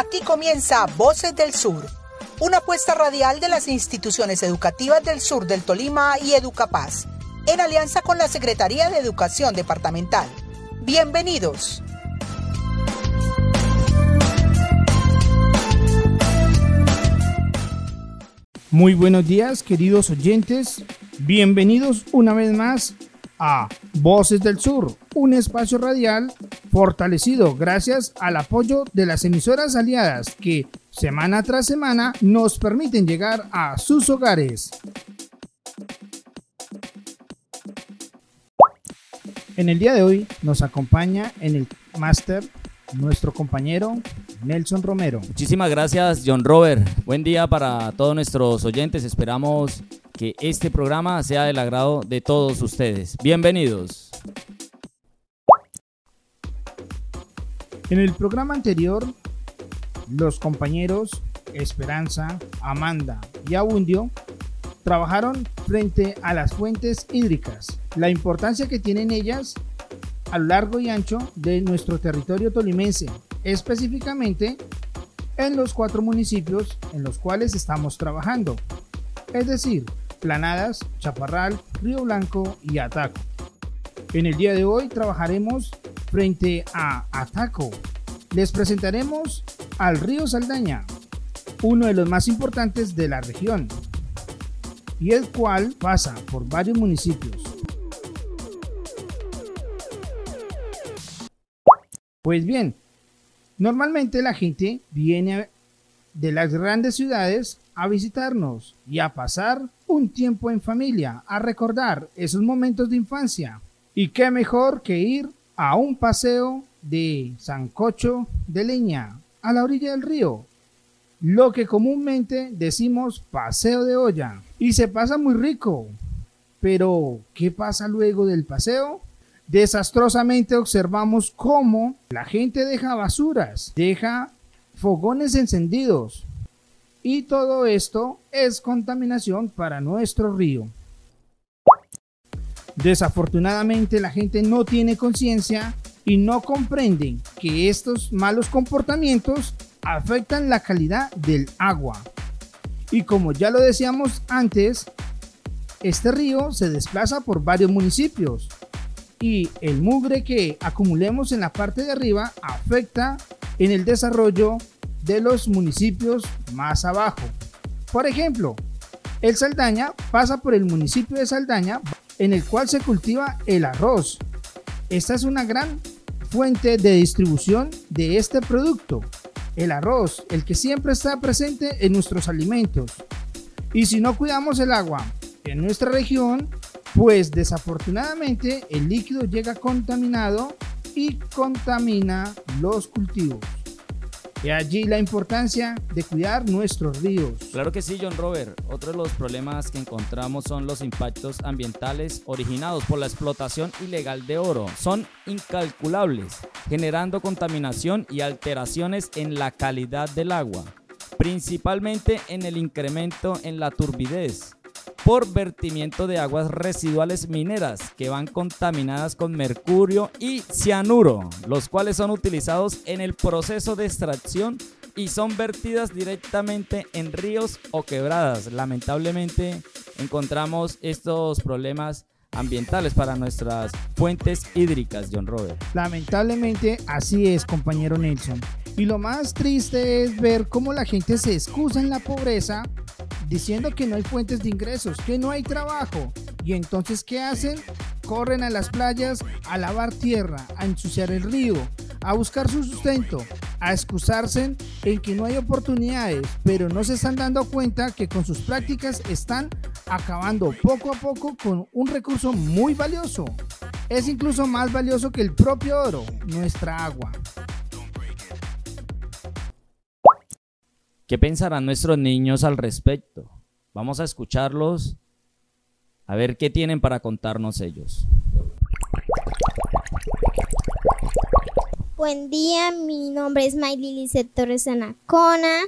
Aquí comienza Voces del Sur, una apuesta radial de las instituciones educativas del sur del Tolima y Educapaz, en alianza con la Secretaría de Educación Departamental. Bienvenidos. Muy buenos días, queridos oyentes. Bienvenidos una vez más a Voces del Sur, un espacio radial fortalecido gracias al apoyo de las emisoras aliadas que semana tras semana nos permiten llegar a sus hogares. En el día de hoy nos acompaña en el máster nuestro compañero Nelson Romero. Muchísimas gracias John Robert. Buen día para todos nuestros oyentes. Esperamos que este programa sea del agrado de todos ustedes. Bienvenidos. En el programa anterior, los compañeros Esperanza, Amanda y Abundio trabajaron frente a las fuentes hídricas, la importancia que tienen ellas a lo largo y ancho de nuestro territorio tolimense, específicamente en los cuatro municipios en los cuales estamos trabajando, es decir, Planadas, Chaparral, Río Blanco y Ataco. En el día de hoy trabajaremos frente a Ataco. Les presentaremos al río Saldaña, uno de los más importantes de la región, y el cual pasa por varios municipios. Pues bien, normalmente la gente viene de las grandes ciudades a visitarnos y a pasar un tiempo en familia, a recordar esos momentos de infancia. Y qué mejor que ir a un paseo de sancocho de leña a la orilla del río, lo que comúnmente decimos paseo de olla. Y se pasa muy rico. Pero, ¿qué pasa luego del paseo? Desastrosamente observamos cómo la gente deja basuras, deja fogones encendidos. Y todo esto es contaminación para nuestro río. Desafortunadamente la gente no tiene conciencia y no comprende que estos malos comportamientos afectan la calidad del agua. Y como ya lo decíamos antes, este río se desplaza por varios municipios y el mugre que acumulemos en la parte de arriba afecta en el desarrollo de los municipios más abajo. Por ejemplo, el Saldaña pasa por el municipio de Saldaña en el cual se cultiva el arroz. Esta es una gran fuente de distribución de este producto, el arroz, el que siempre está presente en nuestros alimentos. Y si no cuidamos el agua en nuestra región, pues desafortunadamente el líquido llega contaminado y contamina los cultivos. Y allí la importancia de cuidar nuestros ríos. Claro que sí, John Robert. Otro de los problemas que encontramos son los impactos ambientales originados por la explotación ilegal de oro. Son incalculables, generando contaminación y alteraciones en la calidad del agua, principalmente en el incremento en la turbidez por vertimiento de aguas residuales mineras que van contaminadas con mercurio y cianuro, los cuales son utilizados en el proceso de extracción y son vertidas directamente en ríos o quebradas. Lamentablemente encontramos estos problemas ambientales para nuestras fuentes hídricas, John Robert. Lamentablemente así es, compañero Nelson. Y lo más triste es ver cómo la gente se excusa en la pobreza diciendo que no hay fuentes de ingresos, que no hay trabajo. Y entonces, ¿qué hacen? Corren a las playas a lavar tierra, a ensuciar el río, a buscar su sustento, a excusarse en que no hay oportunidades, pero no se están dando cuenta que con sus prácticas están acabando poco a poco con un recurso muy valioso. Es incluso más valioso que el propio oro, nuestra agua. ¿Qué pensarán nuestros niños al respecto? Vamos a escucharlos, a ver qué tienen para contarnos ellos. Buen día, mi nombre es Maylili Torres Anacona.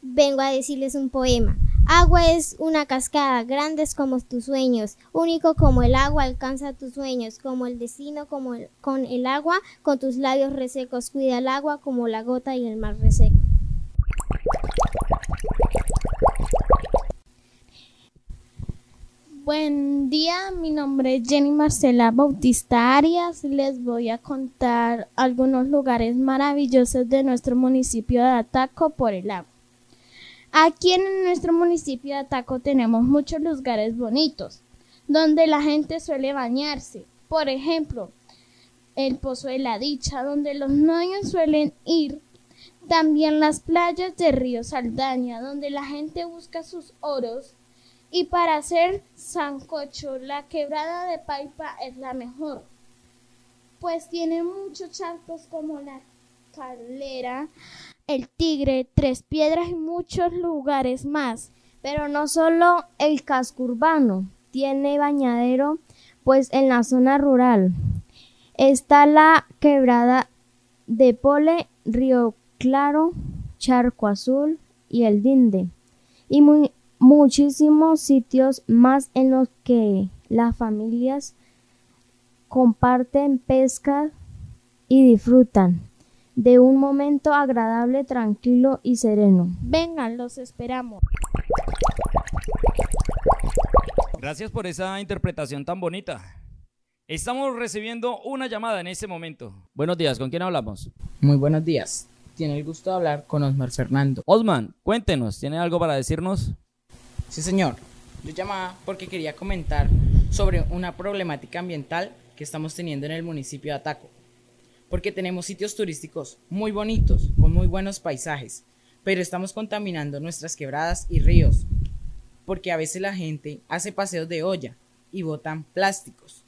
Vengo a decirles un poema. Agua es una cascada, grandes como tus sueños, único como el agua alcanza tus sueños, como el destino como con el agua, con tus labios resecos, cuida el agua como la gota y el mar reseco. Buen día, mi nombre es Jenny Marcela Bautista Arias. Les voy a contar algunos lugares maravillosos de nuestro municipio de Ataco por el agua. Aquí en nuestro municipio de Ataco tenemos muchos lugares bonitos donde la gente suele bañarse. Por ejemplo, el Pozo de la Dicha, donde los niños suelen ir. También las playas de Río Saldaña, donde la gente busca sus oros. Y para hacer sancocho, la quebrada de Paipa es la mejor, pues tiene muchos charcos como la Calera, el Tigre, Tres Piedras y muchos lugares más. Pero no solo el casco urbano tiene bañadero, pues en la zona rural está la quebrada de Pole, Río Claro, Charco Azul y el Dinde. Y muchísimos sitios más en los que las familias comparten pesca y disfrutan de un momento agradable, tranquilo y sereno. Vengan, los esperamos. Gracias por esa interpretación tan bonita. Estamos recibiendo una llamada en este momento. Buenos días, ¿con quién hablamos? Muy buenos días. Tiene el gusto de hablar con Osmar Fernando. Osman, cuéntenos, ¿tiene algo para decirnos? Sí, señor. Yo llamaba porque quería comentar sobre una problemática ambiental que estamos teniendo en el municipio de Ataco porque tenemos sitios turísticos muy bonitos, con muy buenos paisajes, pero estamos contaminando nuestras quebradas y ríos, porque a veces la gente hace paseos de olla y botan plásticos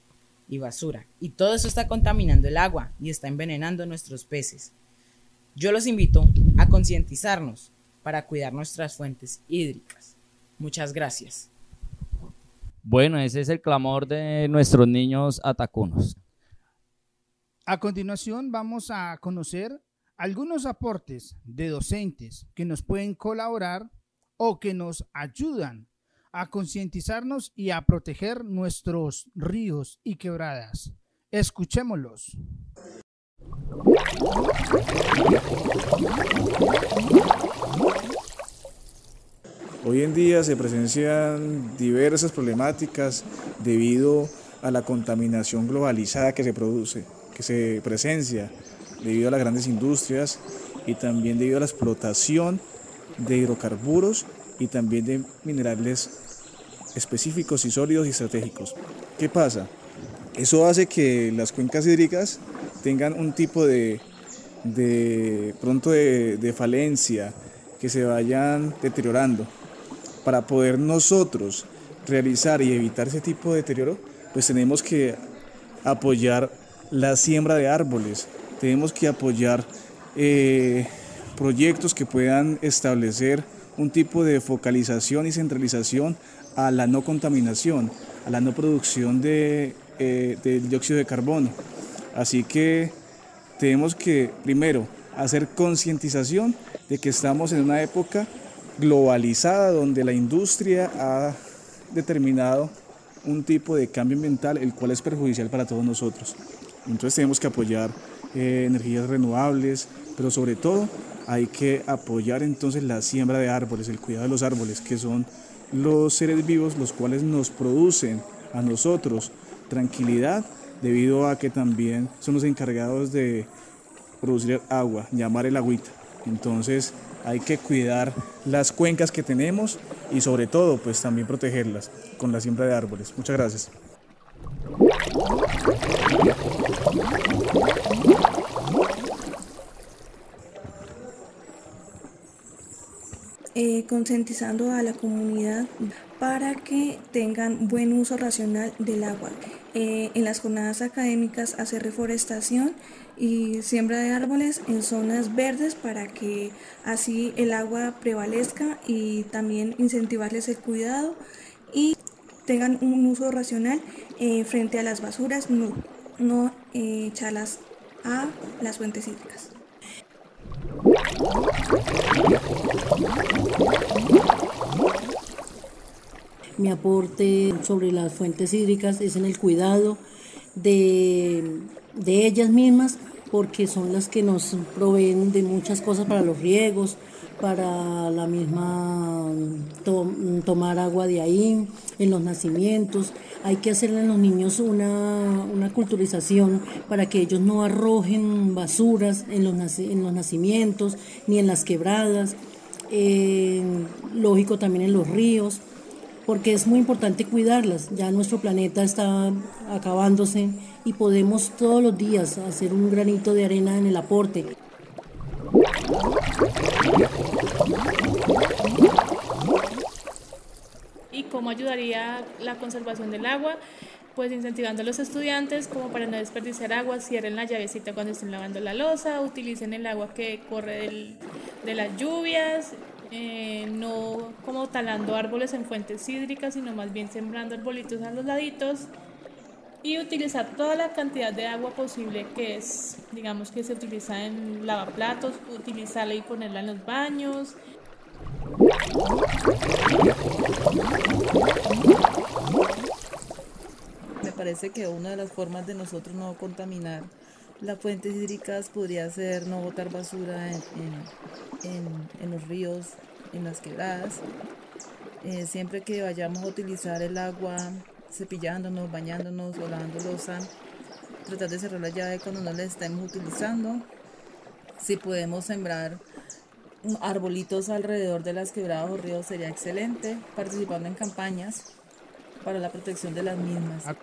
y basura, y todo eso está contaminando el agua y está envenenando nuestros peces. Yo los invito a concientizarnos para cuidar nuestras fuentes hídricas. Muchas gracias. Bueno, ese es el clamor de nuestros niños atacunos. A continuación vamos a conocer algunos aportes de docentes que nos pueden colaborar o que nos ayudan a concientizarnos y a proteger nuestros ríos y quebradas. Escuchémoslos. Hoy en día se presencian diversas problemáticas debido a la contaminación globalizada que se produce que se presencia debido a las grandes industrias y también debido a la explotación de hidrocarburos y también de minerales específicos y sólidos y estratégicos. ¿Qué pasa? Eso hace que las cuencas hídricas tengan un tipo de, pronto de falencia, que se vayan deteriorando. Para poder nosotros realizar y evitar ese tipo de deterioro, pues tenemos que apoyar la siembra de árboles, tenemos que apoyar eh, proyectos que puedan establecer un tipo de focalización y centralización a la no contaminación, a la no producción de, eh, del dióxido de carbono. Así que tenemos que, primero, hacer concientización de que estamos en una época globalizada donde la industria ha determinado un tipo de cambio ambiental el cual es perjudicial para todos nosotros. Entonces tenemos que apoyar eh, energías renovables, pero sobre todo hay que apoyar entonces la siembra de árboles, el cuidado de los árboles, que son los seres vivos los cuales nos producen a nosotros tranquilidad debido a que también son los encargados de producir agua, llamar el agüita. Entonces hay que cuidar las cuencas que tenemos y sobre todo pues también protegerlas con la siembra de árboles. Muchas gracias. Eh, concientizando a la comunidad para que tengan buen uso racional del agua. Eh, en las jornadas académicas hacer reforestación y siembra de árboles en zonas verdes para que así el agua prevalezca y también incentivarles el cuidado y tengan un uso racional eh, frente a las basuras, no, no echarlas a las fuentes hídricas. Mi aporte sobre las fuentes hídricas es en el cuidado de, de ellas mismas porque son las que nos proveen de muchas cosas para los riegos, para la misma tomar agua de ahí, en los nacimientos. Hay que hacerle a los niños una, culturización para que ellos no arrojen basuras en los, en los nacimientos ni en las quebradas, eh, lógico también en los ríos, porque es muy importante cuidarlas. Ya nuestro planeta está acabándose y podemos todos los días hacer un granito de arena en el aporte. ¿Y cómo ayudaría la conservación del agua? Pues incentivando a los estudiantes como para no desperdiciar agua, cierren la llavecita cuando estén lavando la losa, utilicen el agua que corre de las lluvias, eh, no como talando árboles en fuentes hídricas, sino más bien sembrando arbolitos a los laditos y utilizar toda la cantidad de agua posible que es, digamos que se utiliza en lavaplatos, utilizarla y ponerla en los baños. Me parece que una de las formas de nosotros no contaminar las fuentes hídricas podría ser no botar basura en, en, los ríos, en las quebradas. Eh, siempre que vayamos a utilizar el agua cepillándonos, bañándonos o lavando. Tratar de cerrar la llave cuando no la estemos utilizando. Si podemos sembrar arbolitos alrededor de las quebradas o ríos sería excelente. Participando en campañas para la protección de las mismas. A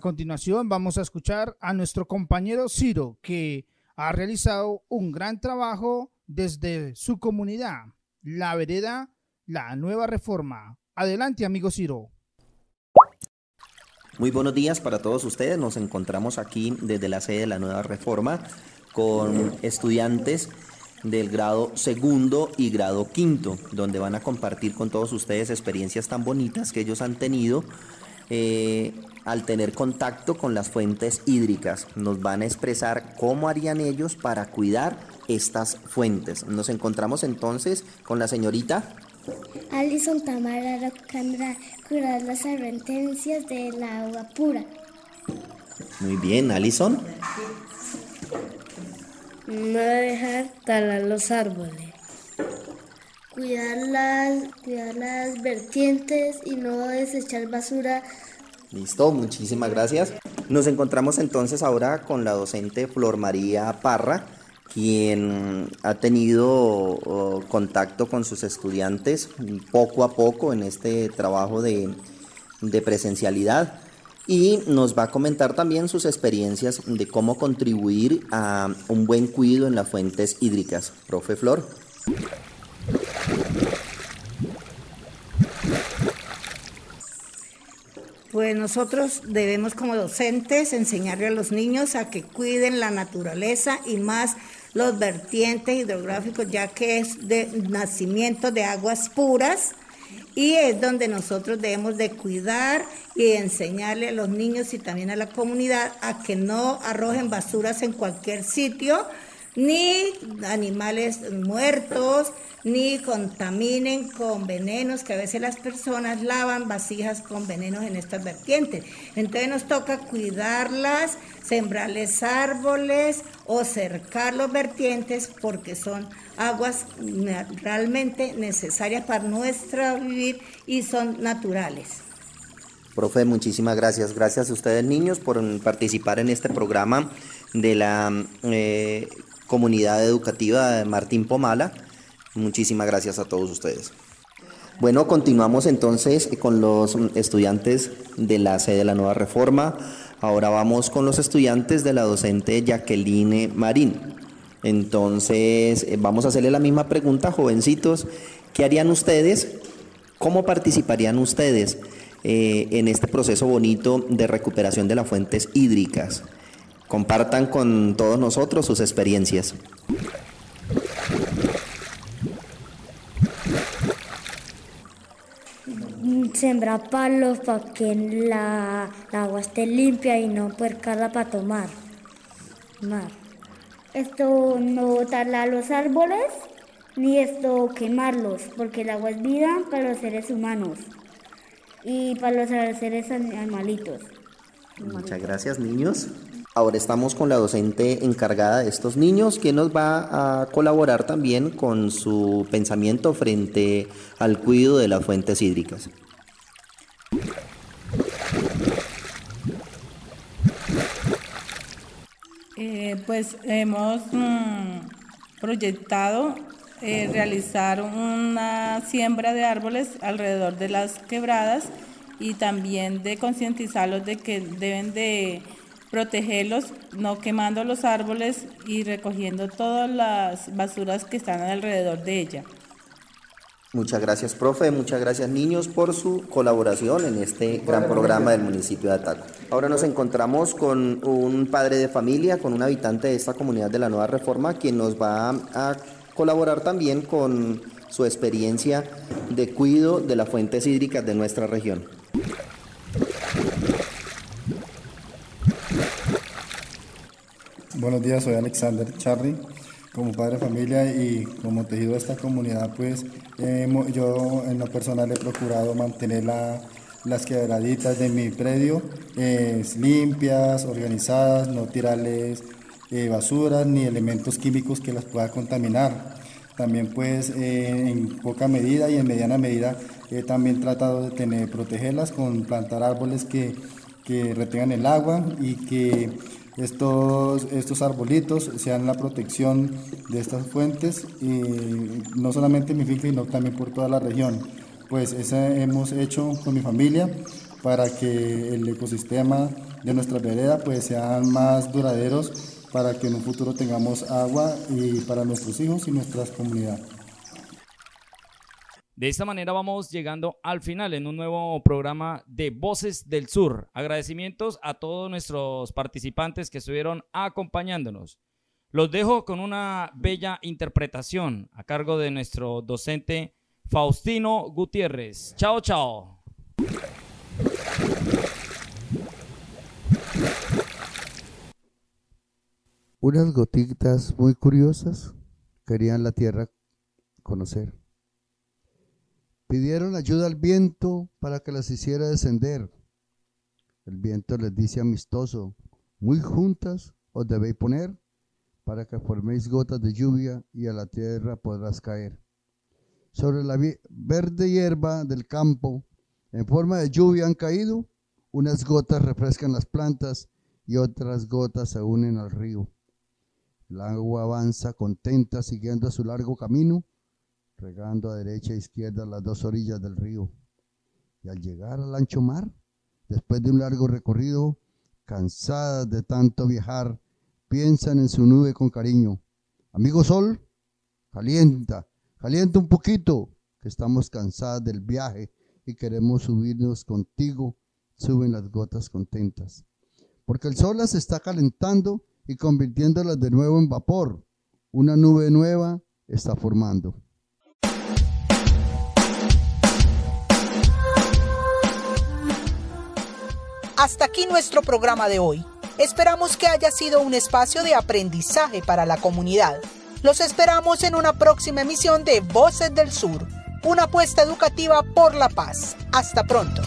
continuación vamos a escuchar a nuestro compañero Ciro que ha realizado un gran trabajo desde su comunidad, la vereda La Nueva Reforma. Adelante, amigo Ciro. Muy buenos días para todos ustedes. Nos encontramos aquí desde la sede de la Nueva Reforma con estudiantes del grado segundo y grado quinto, donde van a compartir con todos ustedes experiencias tan bonitas que ellos han tenido eh, al tener contacto con las fuentes hídricas. Nos van a expresar cómo harían ellos para cuidar estas fuentes. Nos encontramos entonces con la señorita Alison Tamara Rocandra, curar las advertencias del agua pura. Muy bien, Alison. No dejar talar los árboles. Cuidar las, cuidar las vertientes y no desechar basura Listo, muchísimas gracias. Nos encontramos entonces ahora con la docente Flor María Parra, quien ha tenido oh, contacto con sus estudiantes poco a poco en este trabajo de, de presencialidad y nos va a comentar también sus experiencias de cómo contribuir a un buen cuidado en las fuentes hídricas. Profe Flor. Pues nosotros debemos como docentes enseñarle a los niños a que cuiden la naturaleza y más los vertientes hidrográficos, ya que es de nacimiento de aguas puras y es donde nosotros debemos de cuidar y enseñarle a los niños y también a la comunidad a que no arrojen basuras en cualquier sitio, ni animales muertos, ni contaminen con venenos, que a veces las personas lavan vasijas con venenos en estas vertientes. Entonces nos toca cuidarlas, sembrarles árboles o cercar los vertientes porque son aguas realmente necesarias para nuestra vivir y son naturales. Profe, muchísimas gracias. Gracias a ustedes niños por participar en este programa de la eh, comunidad educativa de Martín Pomala. Muchísimas gracias a todos ustedes. Bueno, continuamos entonces con los estudiantes de la sede de la nueva reforma. Ahora vamos con los estudiantes de la docente Jacqueline Marín. Entonces, eh, vamos a hacerle la misma pregunta, jovencitos. ¿Qué harían ustedes? ¿Cómo participarían ustedes eh, en este proceso bonito de recuperación de las fuentes hídricas? Compartan con todos nosotros sus experiencias. Sembrar palos para que la, agua esté limpia y no puercarla para tomar. mar. Esto no botarla a los árboles ni esto quemarlos, porque el agua es vida para los seres humanos y para los seres animalitos. Muchas gracias niños. Ahora estamos con la docente encargada de estos niños, que nos va a colaborar también con su pensamiento frente al cuidado de las fuentes hídricas. Eh, pues hemos mm, proyectado eh, realizar una siembra de árboles alrededor de las quebradas y también de concientizarlos de que deben de protegerlos, no quemando los árboles y recogiendo todas las basuras que están alrededor de ella. Muchas gracias, profe. Muchas gracias, niños, por su colaboración en este gran programa del municipio de Ataco. Ahora nos encontramos con un padre de familia, con un habitante de esta comunidad de la Nueva Reforma, quien nos va a colaborar también con su experiencia de cuidado de las fuentes hídricas de nuestra región. Buenos días, soy Alexander Charly. Como padre de familia y como tejido de esta comunidad, pues yo en lo personal he procurado mantener las quebraditas de mi predio limpias, organizadas, no tirarles eh, basuras ni elementos químicos que las pueda contaminar. También pues eh, en poca medida y en mediana medida he también tratado de tener, protegerlas con plantar árboles que, que retengan el agua y que estos, estos arbolitos sean la protección de estas fuentes, y no solamente en mi finca, sino también por toda la región. Pues eso hemos hecho con mi familia para que el ecosistema de nuestra vereda pues sean más duraderos para que en un futuro tengamos agua y para nuestros hijos y nuestras comunidades. De esta manera vamos llegando al final en un nuevo programa de Voces del Sur. Agradecimientos a todos nuestros participantes que estuvieron acompañándonos. Los dejo con una bella interpretación a cargo de nuestro docente Faustino Gutiérrez. Chao, chao. Unas gotitas muy curiosas querían la tierra conocer Pidieron ayuda al viento para que las hiciera descender. El viento les dice amistoso, muy juntas os debéis poner para que forméis gotas de lluvia y a la tierra podrás caer. Sobre la verde hierba del campo, en forma de lluvia han caído, unas gotas refrescan las plantas y otras gotas se unen al río. El agua avanza contenta siguiendo su largo camino regando a derecha e izquierda las dos orillas del río. Y al llegar al ancho mar, después de un largo recorrido, cansadas de tanto viajar, piensan en su nube con cariño. Amigo sol, calienta, calienta un poquito, que estamos cansadas del viaje y queremos subirnos contigo, suben las gotas contentas. Porque el sol las está calentando y convirtiéndolas de nuevo en vapor. Una nube nueva está formando. Hasta aquí nuestro programa de hoy. Esperamos que haya sido un espacio de aprendizaje para la comunidad. Los esperamos en una próxima emisión de Voces del Sur, una apuesta educativa por la paz. Hasta pronto.